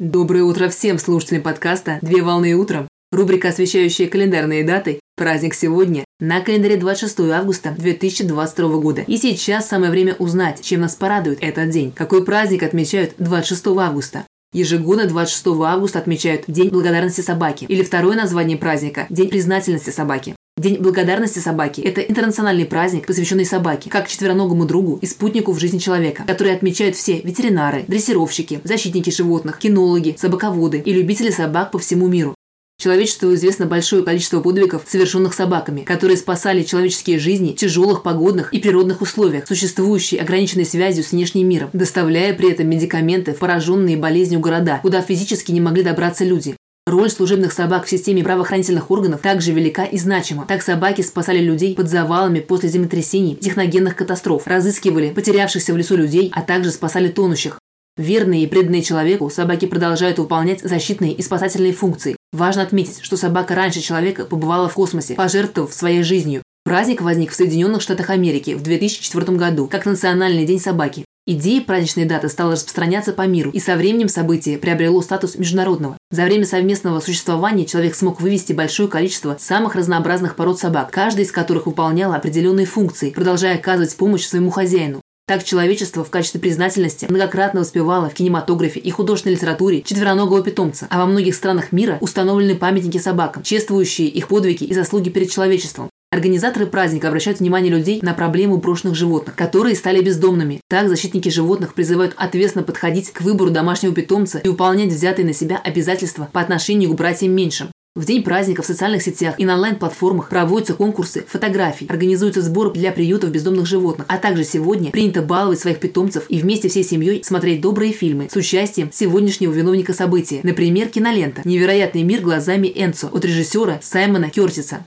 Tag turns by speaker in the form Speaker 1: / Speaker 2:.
Speaker 1: Доброе утро всем слушателям подкаста «Две волны утром». Рубрика, освещающая календарные даты. Праздник сегодня. На календаре 26 августа 2022 года. И сейчас самое время узнать, чем нас порадует этот день. Какой праздник отмечают 26 августа? Ежегодно 26 августа отмечают День благодарности собаки или второе название праздника – День признательности собаки. День благодарности собаки – это интернациональный праздник, посвященный собаке, как четвероногому другу и спутнику в жизни человека, который отмечают все ветеринары, дрессировщики, защитники животных, кинологи, собаководы и любители собак по всему миру. Человечеству известно большое количество подвигов, совершенных собаками, которые спасали человеческие жизни в тяжелых погодных и природных условиях, существующей ограниченной связью с внешним миром, доставляя при этом медикаменты в пораженные болезнью города, куда физически не могли добраться люди. Роль служебных собак в системе правоохранительных органов также велика и значима. Так собаки спасали людей под завалами после землетрясений, техногенных катастроф, разыскивали потерявшихся в лесу людей, а также спасали тонущих. Верные и преданные человеку, собаки продолжают выполнять защитные и спасательные функции. Важно отметить, что собака раньше человека побывала в космосе, пожертвовав своей жизнью. Праздник возник в Соединенных Штатах Америки в 2004 году как Национальный день собаки. Идея праздничной даты стала распространяться по миру, и со временем событие приобрело статус международного. За время совместного существования человек смог вывести большое количество самых разнообразных пород собак, каждая из которых выполняла определенные функции, продолжая оказывать помощь своему хозяину. Так человечество в качестве признательности многократно воспевало в кинематографе и художественной литературе четвероногого питомца, а во многих странах мира установлены памятники собакам, чествующие их подвиги и заслуги перед человечеством. Организаторы праздника обращают внимание людей на проблему брошенных животных, которые стали бездомными. Так защитники животных призывают ответственно подходить к выбору домашнего питомца и выполнять взятые на себя обязательства по отношению к братьям меньшим. В день праздника в социальных сетях и на онлайн-платформах проводятся конкурсы фотографий, организуются сборы для приютов бездомных животных, а также сегодня принято баловать своих питомцев и вместе всей семьей смотреть добрые фильмы с участием сегодняшнего виновника события. Например, кинолента «Невероятный мир глазами Энцо» от режиссера Саймона Кертиса.